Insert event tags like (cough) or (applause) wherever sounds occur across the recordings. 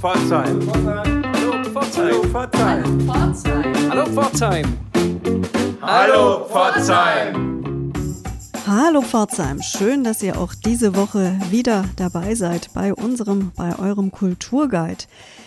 Pforzheim. Hallo Pforzheim. Hallo Pforzheim. Hallo Pforzheim. Hallo Pforzheim, schön, dass ihr auch diese Woche wieder dabei seid bei unserem, bei eurem Kulturguide.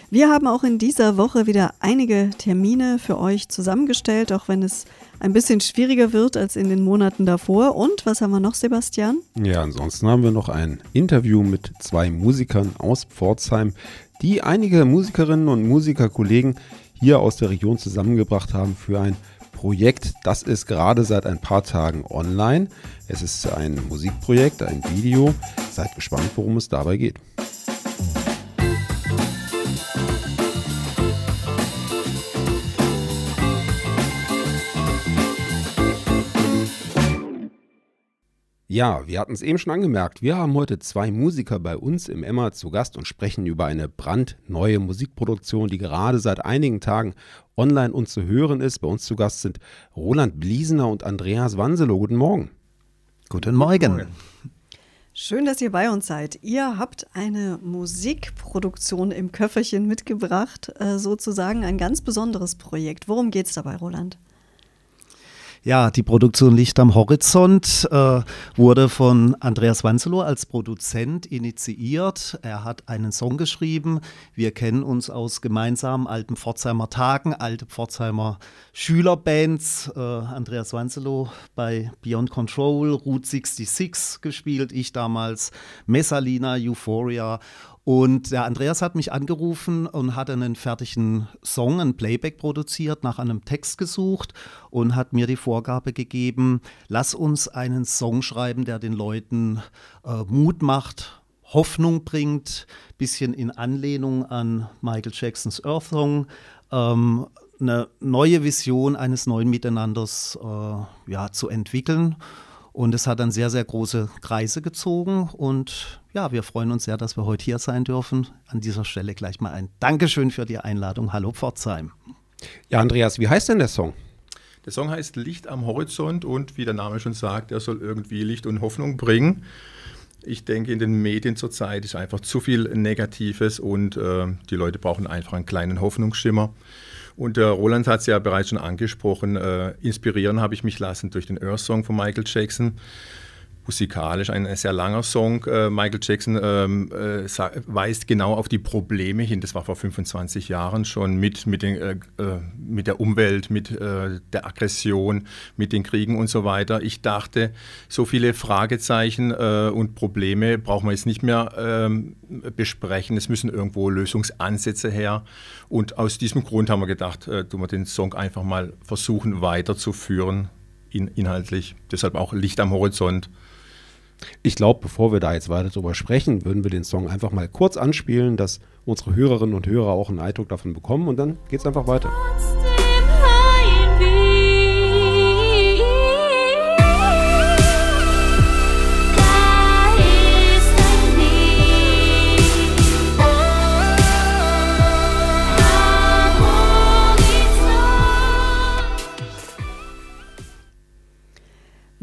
Wir haben auch in dieser Woche wieder einige Termine für euch zusammengestellt, auch wenn es ein bisschen schwieriger wird als in den Monaten davor. Und was haben wir noch, Sebastian? Ja, ansonsten haben wir noch ein Interview mit zwei Musikern aus Pforzheim, die einige Musikerinnen und Musikerkollegen hier aus der Region zusammengebracht haben für ein Projekt. Das ist gerade seit ein paar Tagen online. Es ist ein Musikprojekt, ein Video. Seid gespannt, worum es dabei geht. Ja, wir hatten es eben schon angemerkt. Wir haben heute zwei Musiker bei uns im Emma zu Gast und sprechen über eine brandneue Musikproduktion, die gerade seit einigen Tagen online und zu hören ist. Bei uns zu Gast sind Roland Bliesener und Andreas Wanselow. Guten Morgen. Guten Morgen. Schön, dass ihr bei uns seid. Ihr habt eine Musikproduktion im Köfferchen mitgebracht, äh, sozusagen ein ganz besonderes Projekt. Worum geht es dabei, Roland? Ja, die Produktion Licht am Horizont äh, wurde von Andreas Wanzelow als Produzent initiiert. Er hat einen Song geschrieben. Wir kennen uns aus gemeinsamen alten Pforzheimer Tagen, alte Pforzheimer Schülerbands. Äh, Andreas Wanzelow bei Beyond Control, Route 66 gespielt. Ich damals Messalina, Euphoria und der Andreas hat mich angerufen und hat einen fertigen Song, ein Playback produziert, nach einem Text gesucht und hat mir die Vorgabe gegeben, lass uns einen Song schreiben, der den Leuten äh, Mut macht, Hoffnung bringt, bisschen in Anlehnung an Michael Jacksons Earth Song. Ähm, eine neue Vision eines neuen Miteinanders äh, ja, zu entwickeln. Und es hat dann sehr, sehr große Kreise gezogen. Und ja, wir freuen uns sehr, dass wir heute hier sein dürfen. An dieser Stelle gleich mal ein Dankeschön für die Einladung. Hallo Pforzheim. Ja, Andreas, wie heißt denn der Song? Der Song heißt Licht am Horizont und wie der Name schon sagt, er soll irgendwie Licht und Hoffnung bringen. Ich denke, in den Medien zurzeit ist einfach zu viel Negatives und äh, die Leute brauchen einfach einen kleinen Hoffnungsschimmer. Und der Roland hat es ja bereits schon angesprochen. Äh, inspirieren habe ich mich lassen durch den Earth Song von Michael Jackson musikalisch ein sehr langer Song. Äh, Michael Jackson ähm, äh, weist genau auf die Probleme hin. Das war vor 25 Jahren schon mit, mit, den, äh, mit der Umwelt, mit der Aggression, mit den Kriegen und so weiter. Ich dachte, so viele Fragezeichen und Probleme brauchen wir jetzt nicht mehr ähm, besprechen. Es müssen irgendwo Lösungsansätze her. Und aus diesem Grund haben wir gedacht, tun wir den Song einfach mal versuchen weiterzuführen. In, inhaltlich. Deshalb auch Licht am Horizont. Ich glaube, bevor wir da jetzt weiter drüber sprechen, würden wir den Song einfach mal kurz anspielen, dass unsere Hörerinnen und Hörer auch einen Eindruck davon bekommen und dann geht es einfach weiter.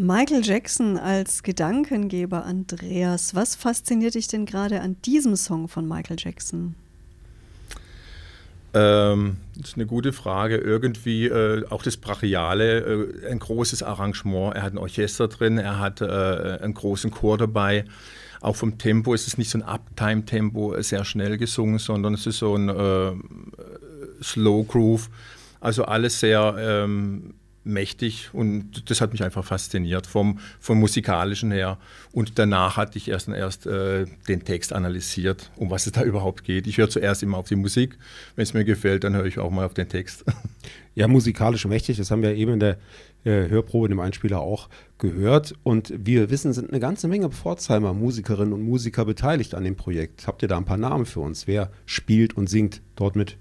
Michael Jackson als Gedankengeber, Andreas. Was fasziniert dich denn gerade an diesem Song von Michael Jackson? Ähm, das ist eine gute Frage. Irgendwie äh, auch das Brachiale, äh, ein großes Arrangement. Er hat ein Orchester drin, er hat äh, einen großen Chor dabei. Auch vom Tempo ist es nicht so ein Uptime-Tempo, sehr schnell gesungen, sondern es ist so ein äh, Slow Groove. Also alles sehr ähm, mächtig und das hat mich einfach fasziniert vom, vom musikalischen her. Und danach hatte ich erst, erst äh, den Text analysiert, um was es da (laughs) überhaupt geht. Ich höre zuerst immer auf die Musik. Wenn es mir gefällt, dann höre ich auch mal auf den Text. (laughs) Ja, musikalisch mächtig, das haben wir eben in der äh, Hörprobe, dem Einspieler auch gehört. Und wie wir wissen, sind eine ganze Menge Pforzheimer Musikerinnen und Musiker beteiligt an dem Projekt. Habt ihr da ein paar Namen für uns? Wer spielt und singt dort mit?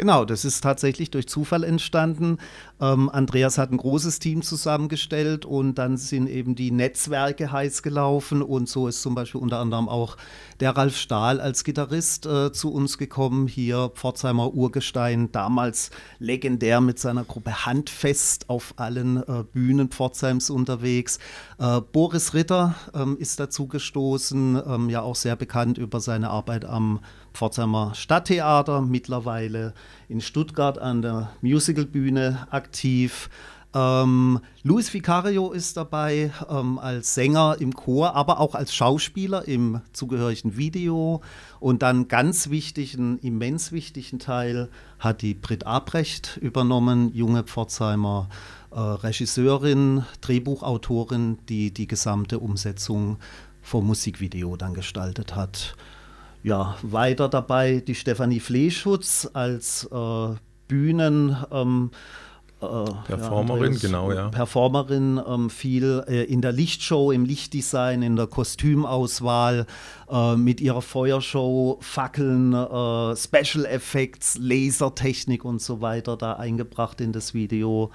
Genau, das ist tatsächlich durch Zufall entstanden. Ähm, Andreas hat ein großes Team zusammengestellt und dann sind eben die Netzwerke heiß gelaufen und so ist zum Beispiel unter anderem auch der Ralf Stahl als Gitarrist äh, zu uns gekommen, hier Pforzheimer Urgestein, damals legendär mit seiner Gruppe Handfest auf allen äh, Bühnen Pforzheims unterwegs. Äh, Boris Ritter ähm, ist dazu gestoßen, ähm, ja auch sehr bekannt über seine Arbeit am Pforzheimer Stadttheater, mittlerweile in Stuttgart an der Musicalbühne aktiv. Ähm, Luis Vicario ist dabei ähm, als Sänger im Chor, aber auch als Schauspieler im zugehörigen Video. Und dann ganz wichtigen, immens wichtigen Teil hat die Brit Abrecht übernommen, junge Pforzheimer äh, Regisseurin, Drehbuchautorin, die die gesamte Umsetzung vom Musikvideo dann gestaltet hat. Ja, weiter dabei die Stefanie Fleeschutz als äh, Bühnen. Ähm, äh, Performerin, ja, genau, ja. Performerin, ähm, viel äh, in der Lichtshow, im Lichtdesign, in der Kostümauswahl, äh, mit ihrer Feuershow, Fackeln, äh, Special Effects, Lasertechnik und so weiter da eingebracht in das Video.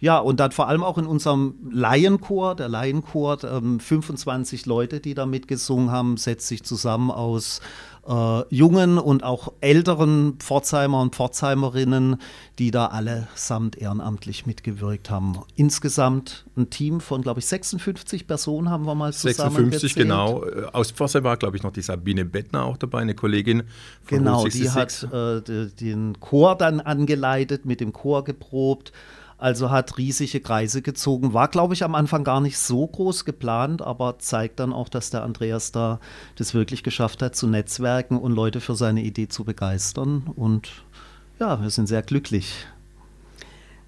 Ja, und dann vor allem auch in unserem Laienchor, der Laienchor, ähm, 25 Leute, die da mitgesungen haben, setzt sich zusammen aus äh, jungen und auch älteren Pforzheimer und Pforzheimerinnen, die da allesamt ehrenamtlich mitgewirkt haben. Insgesamt ein Team von, glaube ich, 56 Personen haben wir mal zusammen 56, genau. Äh, aus Pforzheim war, glaube ich, noch die Sabine Bettner auch dabei, eine Kollegin von Genau, die hat äh, den Chor dann angeleitet, mit dem Chor geprobt. Also hat riesige Kreise gezogen. War, glaube ich, am Anfang gar nicht so groß geplant, aber zeigt dann auch, dass der Andreas da das wirklich geschafft hat, zu netzwerken und Leute für seine Idee zu begeistern. Und ja, wir sind sehr glücklich.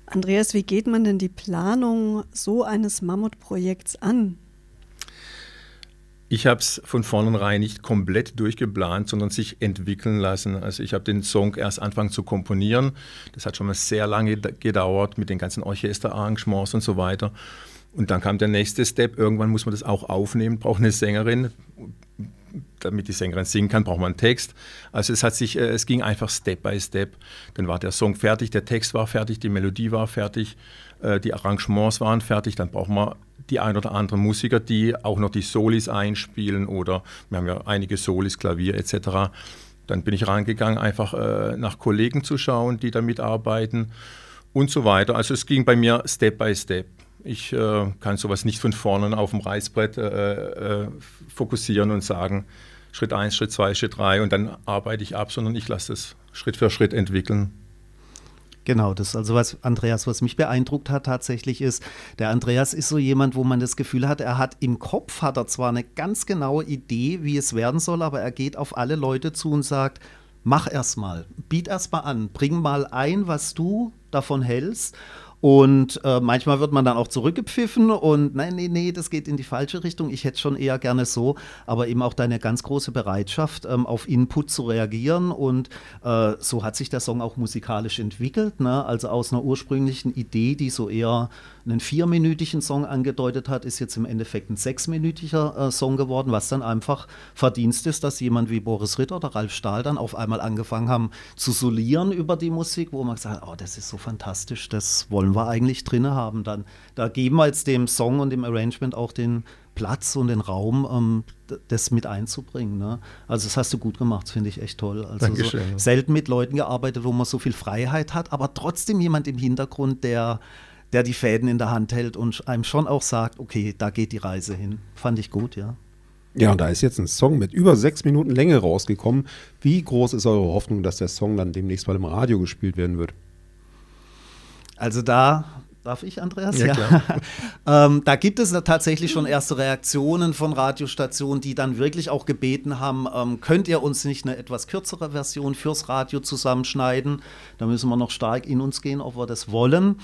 Andreas, wie geht man denn die Planung so eines Mammutprojekts an? Ich habe es von vornherein nicht komplett durchgeplant, sondern sich entwickeln lassen. Also ich habe den Song erst angefangen zu komponieren. Das hat schon mal sehr lange gedauert mit den ganzen Orchesterarrangements und so weiter. Und dann kam der nächste Step. Irgendwann muss man das auch aufnehmen, braucht eine Sängerin. Damit die Sängerin singen kann, braucht man einen Text. Also es hat sich, äh, es ging einfach Step by Step. Dann war der Song fertig, der Text war fertig, die Melodie war fertig, äh, die Arrangements waren fertig. Dann braucht man die ein oder anderen Musiker, die auch noch die Solis einspielen oder wir haben ja einige Solis, Klavier etc. Dann bin ich rangegangen, einfach äh, nach Kollegen zu schauen, die da mitarbeiten und so weiter. Also es ging bei mir Step by Step. Ich äh, kann sowas nicht von vorne auf dem Reißbrett äh, äh fokussieren und sagen, Schritt 1, Schritt 2, Schritt 3 und dann arbeite ich ab, sondern ich lasse es Schritt für Schritt entwickeln. Genau, das also was Andreas, was mich beeindruckt hat tatsächlich ist, der Andreas ist so jemand, wo man das Gefühl hat, er hat im Kopf hat er zwar eine ganz genaue Idee, wie es werden soll, aber er geht auf alle Leute zu und sagt, mach erst mal, biet erst mal an, bring mal ein, was du davon hältst und äh, manchmal wird man dann auch zurückgepfiffen und nein, nee, nee, das geht in die falsche Richtung. Ich hätte schon eher gerne so, aber eben auch deine ganz große Bereitschaft, ähm, auf Input zu reagieren. Und äh, so hat sich der Song auch musikalisch entwickelt. Ne? Also aus einer ursprünglichen Idee, die so eher einen vierminütigen Song angedeutet hat, ist jetzt im Endeffekt ein sechsminütiger äh, Song geworden, was dann einfach Verdienst ist, dass jemand wie Boris Ritter oder Ralf Stahl dann auf einmal angefangen haben zu solieren über die Musik, wo man gesagt hat, oh, das ist so fantastisch, das wollen wir eigentlich drin haben. Dann, da geben wir jetzt dem Song und dem Arrangement auch den Platz und den Raum, ähm, das mit einzubringen. Ne? Also das hast du gut gemacht, finde ich echt toll. Also. So selten mit Leuten gearbeitet, wo man so viel Freiheit hat, aber trotzdem jemand im Hintergrund, der der die Fäden in der Hand hält und einem schon auch sagt, okay, da geht die Reise hin. Fand ich gut, ja. Ja, und da ist jetzt ein Song mit über sechs Minuten Länge rausgekommen. Wie groß ist eure Hoffnung, dass der Song dann demnächst mal im Radio gespielt werden wird? Also da Darf ich, Andreas? Ja, klar. (laughs) ähm, da gibt es tatsächlich schon erste Reaktionen von Radiostationen, die dann wirklich auch gebeten haben, ähm, könnt ihr uns nicht eine etwas kürzere Version fürs Radio zusammenschneiden? Da müssen wir noch stark in uns gehen, ob wir das wollen.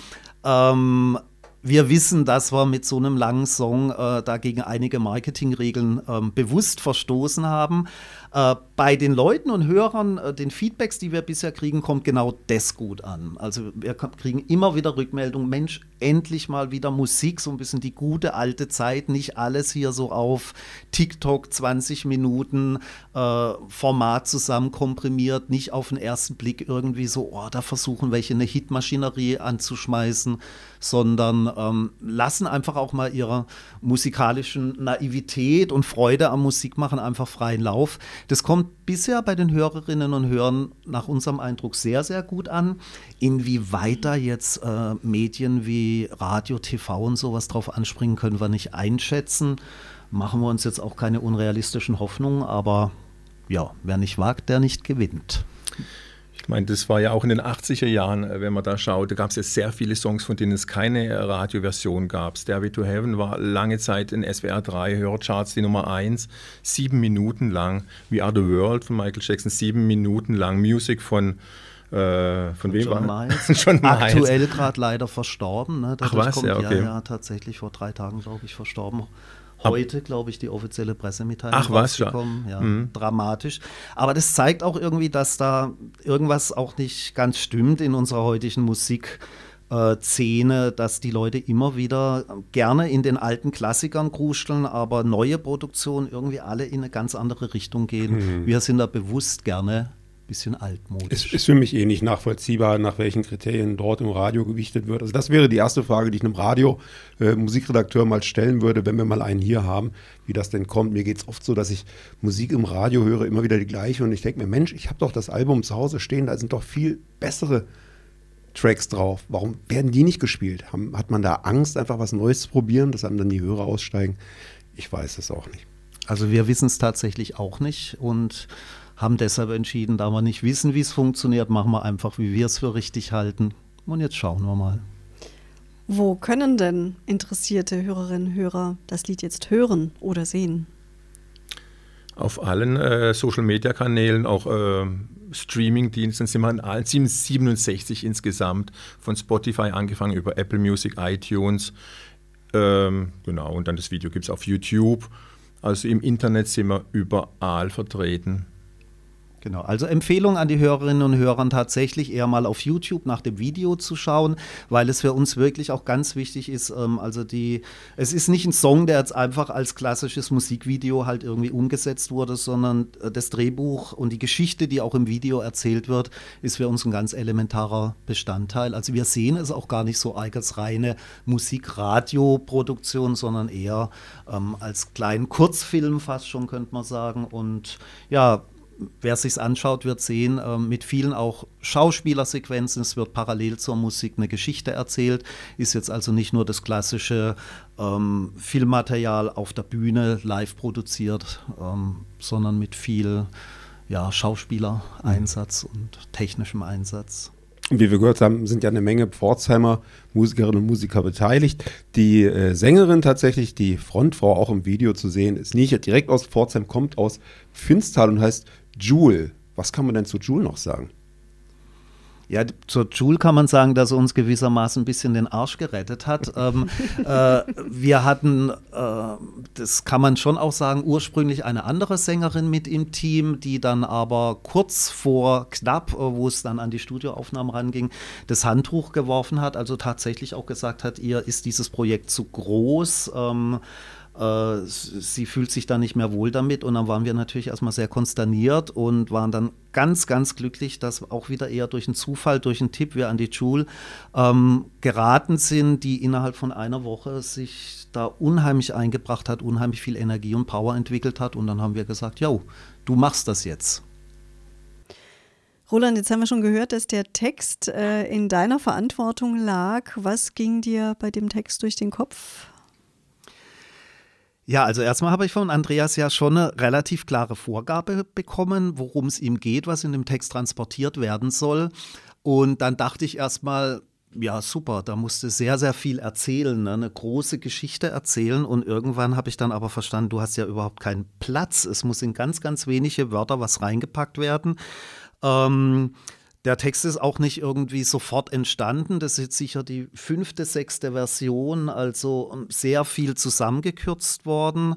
Ähm, wir wissen, dass wir mit so einem langen Song äh, dagegen einige Marketingregeln ähm, bewusst verstoßen haben. Äh, bei den Leuten und Hörern, äh, den Feedbacks, die wir bisher kriegen, kommt genau das gut an. Also wir kriegen immer wieder Rückmeldungen, Mensch, endlich mal wieder Musik, so ein bisschen die gute alte Zeit, nicht alles hier so auf TikTok 20 Minuten äh, Format zusammen komprimiert, nicht auf den ersten Blick irgendwie so, oh, da versuchen welche eine Hitmaschinerie anzuschmeißen, sondern ähm, lassen einfach auch mal ihrer musikalischen Naivität und Freude am Musikmachen einfach freien Lauf. Das kommt bisher bei den Hörerinnen und Hörern nach unserem Eindruck sehr, sehr gut an. Inwieweit da jetzt äh, Medien wie Radio, TV und sowas drauf anspringen, können wir nicht einschätzen. Machen wir uns jetzt auch keine unrealistischen Hoffnungen, aber ja, wer nicht wagt, der nicht gewinnt. Ich meine, das war ja auch in den 80er Jahren, äh, wenn man da schaut, da gab es ja sehr viele Songs, von denen es keine Radioversion gab. Stairway to Heaven war lange Zeit in SWR 3 Hörcharts die Nummer 1, sieben Minuten lang. We Are the World von Michael Jackson, sieben Minuten lang. Music von äh, von wem John war Miles. (laughs) John Miles. Aktuell gerade leider verstorben. Ne? Ach was, kommt, ja, okay. Ja, ja, tatsächlich vor drei Tagen, glaube ich, verstorben heute, glaube ich, die offizielle Pressemitteilung Ach, was ja. ja mhm. Dramatisch. Aber das zeigt auch irgendwie, dass da irgendwas auch nicht ganz stimmt in unserer heutigen Musik. Szene, dass die Leute immer wieder gerne in den alten Klassikern kruscheln, aber neue Produktionen irgendwie alle in eine ganz andere Richtung gehen. Mhm. Wir sind da bewusst gerne bisschen altmodisch. Es ist für mich eh nicht nachvollziehbar, nach welchen Kriterien dort im Radio gewichtet wird. Also das wäre die erste Frage, die ich einem Radio-Musikredakteur äh, mal stellen würde, wenn wir mal einen hier haben, wie das denn kommt. Mir geht es oft so, dass ich Musik im Radio höre, immer wieder die gleiche und ich denke mir, Mensch, ich habe doch das Album zu Hause stehen, da sind doch viel bessere Tracks drauf. Warum werden die nicht gespielt? Haben, hat man da Angst, einfach was Neues zu probieren, dass einem dann die Hörer aussteigen? Ich weiß es auch nicht. Also wir wissen es tatsächlich auch nicht und haben deshalb entschieden, da wir nicht wissen, wie es funktioniert, machen wir einfach, wie wir es für richtig halten. Und jetzt schauen wir mal. Wo können denn interessierte Hörerinnen und Hörer das Lied jetzt hören oder sehen? Auf allen äh, Social-Media-Kanälen, auch äh, Streaming-Diensten sind wir in allen 67 insgesamt, von Spotify angefangen über Apple Music, iTunes. Ähm, genau, und dann das Video gibt es auf YouTube. Also im Internet sind wir überall vertreten. Genau, also Empfehlung an die Hörerinnen und Hörer tatsächlich eher mal auf YouTube nach dem Video zu schauen, weil es für uns wirklich auch ganz wichtig ist. Ähm, also die, es ist nicht ein Song, der jetzt einfach als klassisches Musikvideo halt irgendwie umgesetzt wurde, sondern äh, das Drehbuch und die Geschichte, die auch im Video erzählt wird, ist für uns ein ganz elementarer Bestandteil. Also wir sehen es auch gar nicht so als reine Musik-Radio-Produktion, sondern eher ähm, als kleinen Kurzfilm fast schon, könnte man sagen. Und ja, wer sich anschaut, wird sehen, äh, mit vielen auch Schauspielersequenzen. Es wird parallel zur Musik eine Geschichte erzählt. Ist jetzt also nicht nur das klassische ähm, Filmmaterial auf der Bühne live produziert, ähm, sondern mit viel ja, Schauspielereinsatz mhm. und technischem Einsatz. Wie wir gehört haben, sind ja eine Menge Pforzheimer Musikerinnen und Musiker beteiligt. Die äh, Sängerin tatsächlich, die Frontfrau auch im Video zu sehen, ist nicht direkt aus Pforzheim, kommt aus Finstal und heißt Jule. Was kann man denn zu Jule noch sagen? Ja, zur Joule kann man sagen, dass er uns gewissermaßen ein bisschen den Arsch gerettet hat. (laughs) ähm, äh, wir hatten, äh, das kann man schon auch sagen, ursprünglich eine andere Sängerin mit im Team, die dann aber kurz vor knapp, äh, wo es dann an die Studioaufnahmen ranging, das Handtuch geworfen hat. Also tatsächlich auch gesagt hat, ihr ist dieses Projekt zu groß. Ähm, äh, sie fühlt sich da nicht mehr wohl damit und dann waren wir natürlich erstmal sehr konsterniert und waren dann ganz, ganz glücklich, dass auch wieder eher durch einen Zufall, durch einen Tipp wir an die Schule ähm, geraten sind, die innerhalb von einer Woche sich da unheimlich eingebracht hat, unheimlich viel Energie und Power entwickelt hat und dann haben wir gesagt, jo, du machst das jetzt. Roland, jetzt haben wir schon gehört, dass der Text äh, in deiner Verantwortung lag. Was ging dir bei dem Text durch den Kopf? Ja, also erstmal habe ich von Andreas ja schon eine relativ klare Vorgabe bekommen, worum es ihm geht, was in dem Text transportiert werden soll. Und dann dachte ich erstmal, ja, super, da musste sehr, sehr viel erzählen, ne? eine große Geschichte erzählen. Und irgendwann habe ich dann aber verstanden, du hast ja überhaupt keinen Platz. Es muss in ganz, ganz wenige Wörter was reingepackt werden. Ähm, der Text ist auch nicht irgendwie sofort entstanden. Das ist jetzt sicher die fünfte, sechste Version, also ähm, sehr viel zusammengekürzt worden.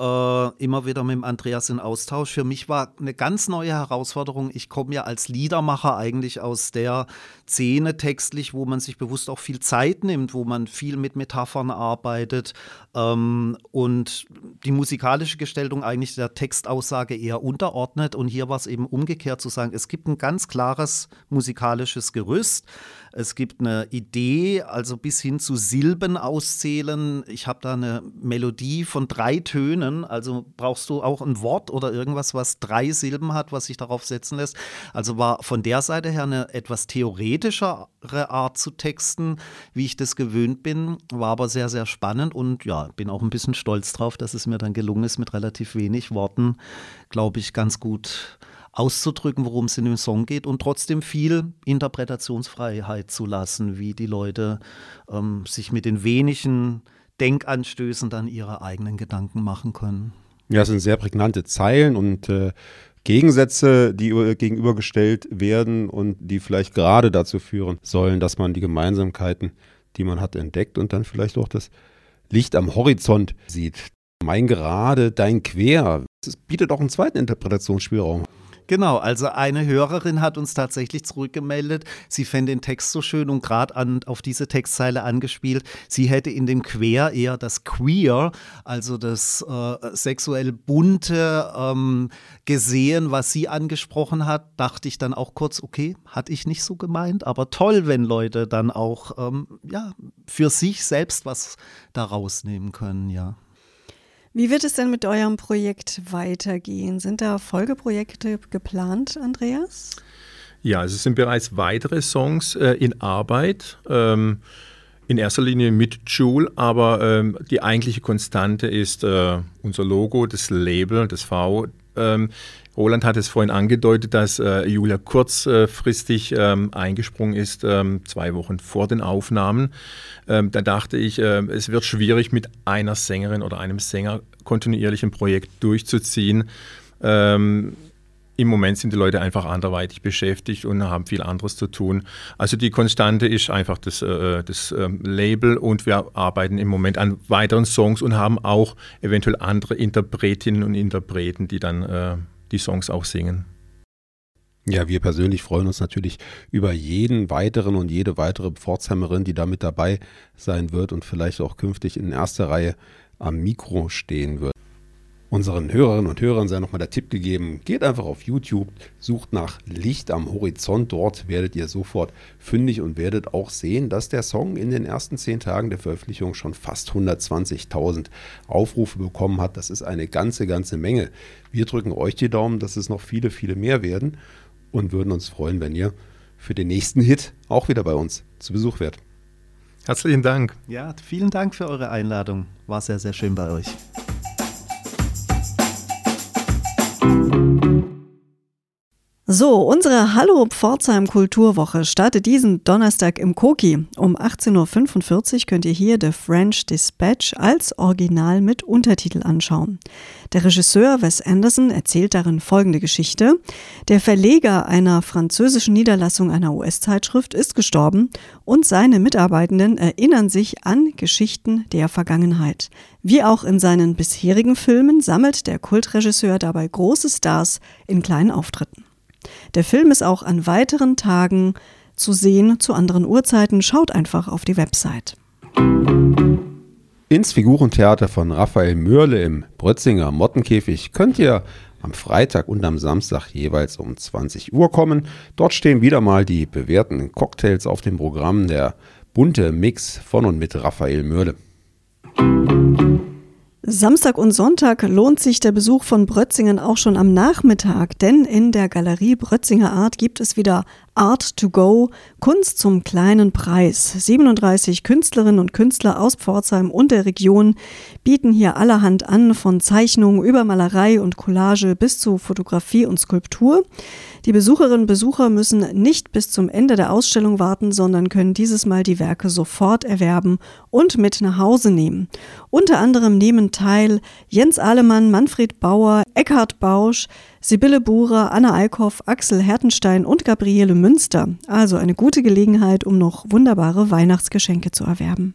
Äh, immer wieder mit dem Andreas in Austausch. Für mich war eine ganz neue Herausforderung. Ich komme ja als Liedermacher eigentlich aus der Szene textlich, wo man sich bewusst auch viel Zeit nimmt, wo man viel mit Metaphern arbeitet ähm, und die musikalische Gestaltung eigentlich der Textaussage eher unterordnet. Und hier war es eben umgekehrt zu sagen, es gibt ein ganz klares musikalisches Gerüst. Es gibt eine Idee, also bis hin zu Silben auszählen. Ich habe da eine Melodie von drei Tönen. Also brauchst du auch ein Wort oder irgendwas, was drei Silben hat, was sich darauf setzen lässt. Also war von der Seite her eine etwas theoretischere Art zu texten, wie ich das gewöhnt bin. War aber sehr, sehr spannend und ja, bin auch ein bisschen stolz drauf, dass es mir dann gelungen ist, mit relativ wenig Worten, glaube ich, ganz gut auszudrücken, worum es in dem Song geht und trotzdem viel Interpretationsfreiheit zu lassen, wie die Leute ähm, sich mit den wenigen Denkanstößen dann ihre eigenen Gedanken machen können. Ja, es sind sehr prägnante Zeilen und äh, Gegensätze, die gegenübergestellt werden und die vielleicht gerade dazu führen sollen, dass man die Gemeinsamkeiten, die man hat, entdeckt und dann vielleicht auch das Licht am Horizont sieht. Mein Gerade, dein Quer. Es bietet auch einen zweiten Interpretationsspielraum. Genau, also eine Hörerin hat uns tatsächlich zurückgemeldet, sie fände den Text so schön und gerade auf diese Textzeile angespielt, sie hätte in dem Quer eher das Queer, also das äh, sexuell bunte ähm, gesehen, was sie angesprochen hat, dachte ich dann auch kurz, okay, hatte ich nicht so gemeint, aber toll, wenn Leute dann auch ähm, ja, für sich selbst was daraus nehmen können, ja. Wie wird es denn mit eurem Projekt weitergehen? Sind da Folgeprojekte geplant, Andreas? Ja, also es sind bereits weitere Songs äh, in Arbeit. Ähm, in erster Linie mit Joule, aber ähm, die eigentliche Konstante ist äh, unser Logo, das Label, das V. Ähm, Roland hat es vorhin angedeutet, dass äh, Julia kurzfristig ähm, eingesprungen ist, ähm, zwei Wochen vor den Aufnahmen. Ähm, da dachte ich, äh, es wird schwierig, mit einer Sängerin oder einem Sänger kontinuierlich ein Projekt durchzuziehen. Ähm, im Moment sind die Leute einfach anderweitig beschäftigt und haben viel anderes zu tun. Also die Konstante ist einfach das, äh, das äh, Label und wir arbeiten im Moment an weiteren Songs und haben auch eventuell andere Interpretinnen und Interpreten, die dann äh, die Songs auch singen. Ja, wir persönlich freuen uns natürlich über jeden weiteren und jede weitere Pforzheimerin, die da mit dabei sein wird und vielleicht auch künftig in erster Reihe am Mikro stehen wird. Unseren Hörerinnen und Hörern sei nochmal der Tipp gegeben, geht einfach auf YouTube, sucht nach Licht am Horizont, dort werdet ihr sofort fündig und werdet auch sehen, dass der Song in den ersten zehn Tagen der Veröffentlichung schon fast 120.000 Aufrufe bekommen hat. Das ist eine ganze, ganze Menge. Wir drücken euch die Daumen, dass es noch viele, viele mehr werden und würden uns freuen, wenn ihr für den nächsten Hit auch wieder bei uns zu Besuch wärt. Herzlichen Dank. Ja, vielen Dank für eure Einladung. War sehr, sehr schön bei euch. So, unsere Hallo Pforzheim Kulturwoche startet diesen Donnerstag im Koki. Um 18.45 Uhr könnt ihr hier The French Dispatch als Original mit Untertitel anschauen. Der Regisseur Wes Anderson erzählt darin folgende Geschichte. Der Verleger einer französischen Niederlassung einer US-Zeitschrift ist gestorben und seine Mitarbeitenden erinnern sich an Geschichten der Vergangenheit. Wie auch in seinen bisherigen Filmen sammelt der Kultregisseur dabei große Stars in kleinen Auftritten. Der Film ist auch an weiteren Tagen zu sehen, zu anderen Uhrzeiten. Schaut einfach auf die Website. Ins Figurentheater von Raphael Mörle im Brötzinger Mottenkäfig könnt ihr am Freitag und am Samstag jeweils um 20 Uhr kommen. Dort stehen wieder mal die bewährten Cocktails auf dem Programm, der bunte Mix von und mit Raphael Mörle. Samstag und Sonntag lohnt sich der Besuch von Brötzingen auch schon am Nachmittag, denn in der Galerie Brötzinger Art gibt es wieder Art to Go, Kunst zum kleinen Preis. 37 Künstlerinnen und Künstler aus Pforzheim und der Region bieten hier allerhand an, von Zeichnungen über Malerei und Collage bis zu Fotografie und Skulptur. Die Besucherinnen und Besucher müssen nicht bis zum Ende der Ausstellung warten, sondern können dieses Mal die Werke sofort erwerben und mit nach Hause nehmen. Unter anderem nehmen teil Jens Ahlemann, Manfred Bauer, Eckhard Bausch, Sibylle Buhrer, Anna Eickhoff, Axel Hertenstein und Gabriele Münster. Also eine gute Gelegenheit, um noch wunderbare Weihnachtsgeschenke zu erwerben.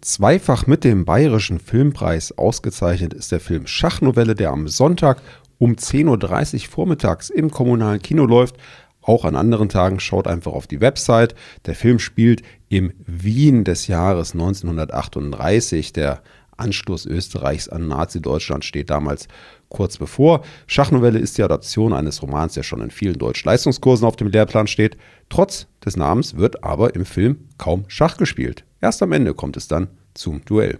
Zweifach mit dem Bayerischen Filmpreis ausgezeichnet ist der Film Schachnovelle, der am Sonntag um 10.30 Uhr vormittags im kommunalen Kino läuft. Auch an anderen Tagen schaut einfach auf die Website. Der Film spielt im Wien des Jahres 1938. Der Anstoß Österreichs an Nazi-Deutschland steht damals kurz bevor. Schachnovelle ist die Adaption eines Romans, der schon in vielen Deutsch-Leistungskursen auf dem Lehrplan steht. Trotz des Namens wird aber im Film kaum Schach gespielt. Erst am Ende kommt es dann zum Duell.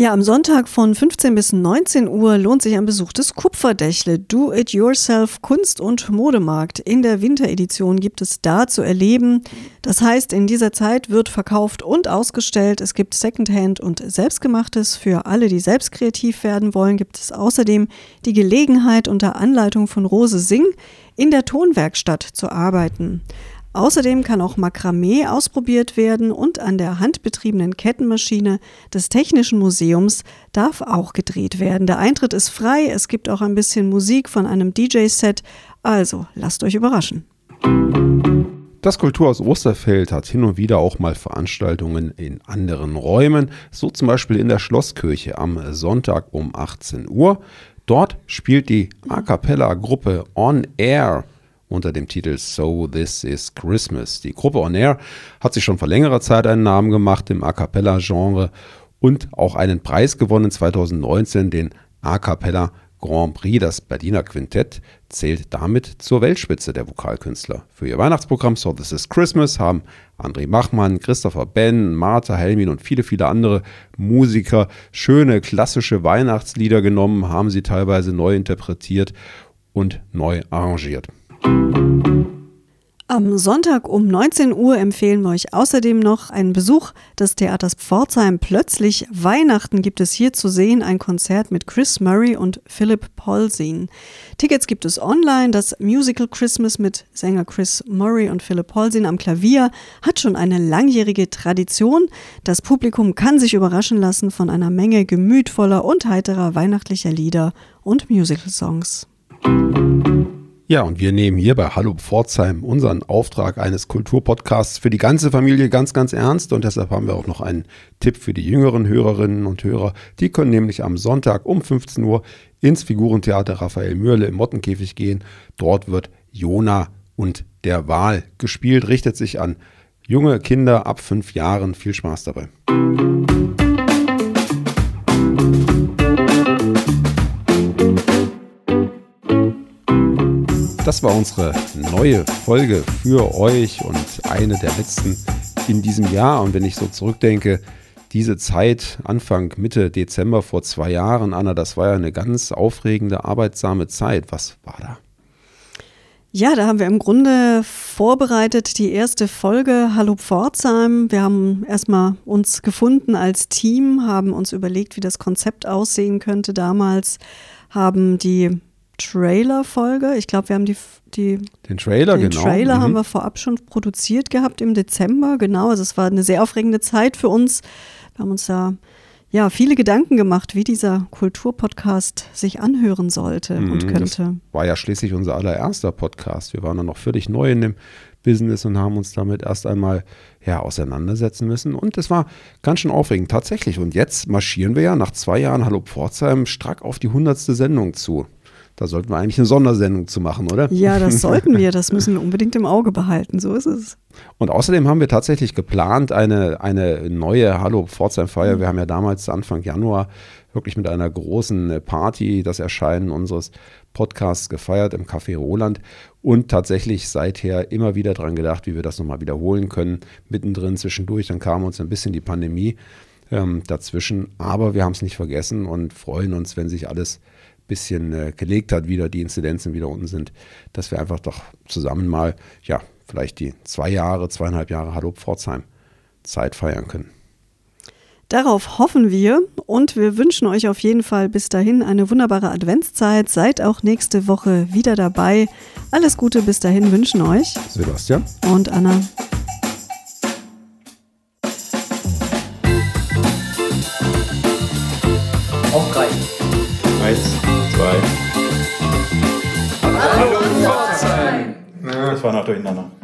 Ja, am Sonntag von 15 bis 19 Uhr lohnt sich ein Besuch des Kupferdächle Do-It-Yourself Kunst- und Modemarkt. In der Winteredition gibt es da zu erleben. Das heißt, in dieser Zeit wird verkauft und ausgestellt. Es gibt Secondhand und Selbstgemachtes. Für alle, die selbst kreativ werden wollen, gibt es außerdem die Gelegenheit, unter Anleitung von Rose Singh in der Tonwerkstatt zu arbeiten. Außerdem kann auch Makramee ausprobiert werden und an der handbetriebenen Kettenmaschine des Technischen Museums darf auch gedreht werden. Der Eintritt ist frei, es gibt auch ein bisschen Musik von einem DJ-Set, also lasst euch überraschen. Das Kulturhaus Osterfeld hat hin und wieder auch mal Veranstaltungen in anderen Räumen, so zum Beispiel in der Schlosskirche am Sonntag um 18 Uhr. Dort spielt die A cappella Gruppe On Air unter dem Titel So This Is Christmas. Die Gruppe On Air hat sich schon vor längerer Zeit einen Namen gemacht im A cappella Genre und auch einen Preis gewonnen 2019, den A cappella Grand Prix. Das Berliner Quintett zählt damit zur Weltspitze der Vokalkünstler. Für ihr Weihnachtsprogramm So This Is Christmas haben André Machmann, Christopher Ben, Martha Helmin und viele, viele andere Musiker schöne klassische Weihnachtslieder genommen, haben sie teilweise neu interpretiert und neu arrangiert. Am Sonntag um 19 Uhr empfehlen wir euch außerdem noch einen Besuch des Theaters Pforzheim. Plötzlich Weihnachten gibt es hier zu sehen ein Konzert mit Chris Murray und Philip Polzin. Tickets gibt es online. Das Musical Christmas mit Sänger Chris Murray und Philip Polzin am Klavier hat schon eine langjährige Tradition. Das Publikum kann sich überraschen lassen von einer Menge gemütvoller und heiterer weihnachtlicher Lieder und Musical-Songs. Ja, und wir nehmen hier bei Hallo Pforzheim unseren Auftrag eines Kulturpodcasts für die ganze Familie ganz, ganz ernst. Und deshalb haben wir auch noch einen Tipp für die jüngeren Hörerinnen und Hörer. Die können nämlich am Sonntag um 15 Uhr ins Figurentheater Raphael Mürle im Mottenkäfig gehen. Dort wird Jona und der Wal gespielt, richtet sich an junge Kinder ab fünf Jahren. Viel Spaß dabei. Das war unsere neue Folge für euch und eine der letzten in diesem Jahr. Und wenn ich so zurückdenke, diese Zeit, Anfang, Mitte Dezember vor zwei Jahren, Anna, das war ja eine ganz aufregende, arbeitsame Zeit. Was war da? Ja, da haben wir im Grunde vorbereitet die erste Folge Hallo Pforzheim. Wir haben erstmal uns gefunden als Team, haben uns überlegt, wie das Konzept aussehen könnte damals, haben die Trailer-Folge. Ich glaube, wir haben die, die den Trailer, den genau. Trailer mhm. haben wir vorab schon produziert gehabt im Dezember. Genau, also es war eine sehr aufregende Zeit für uns. Wir haben uns da ja viele Gedanken gemacht, wie dieser Kulturpodcast sich anhören sollte mhm, und könnte. Das war ja schließlich unser allererster Podcast. Wir waren dann noch völlig neu in dem Business und haben uns damit erst einmal ja, auseinandersetzen müssen. Und es war ganz schön aufregend, tatsächlich. Und jetzt marschieren wir ja nach zwei Jahren Hallo Pforzheim strack auf die hundertste Sendung zu. Da sollten wir eigentlich eine Sondersendung zu machen, oder? Ja, das (laughs) sollten wir. Das müssen wir unbedingt im Auge behalten. So ist es. Und außerdem haben wir tatsächlich geplant, eine, eine neue Hallo Pforzheim-Feier. Wir haben ja damals Anfang Januar wirklich mit einer großen Party das Erscheinen unseres Podcasts gefeiert im Café Roland und tatsächlich seither immer wieder daran gedacht, wie wir das nochmal wiederholen können. Mittendrin, zwischendurch, dann kam uns ein bisschen die Pandemie ähm, dazwischen. Aber wir haben es nicht vergessen und freuen uns, wenn sich alles bisschen äh, gelegt hat, wieder die Inzidenzen wieder unten sind, dass wir einfach doch zusammen mal, ja, vielleicht die zwei Jahre, zweieinhalb Jahre Hallo Pforzheim Zeit feiern können. Darauf hoffen wir und wir wünschen euch auf jeden Fall bis dahin eine wunderbare Adventszeit. Seid auch nächste Woche wieder dabei. Alles Gute bis dahin wünschen euch Sebastian und Anna. Zwei. Hallo Pforzheim!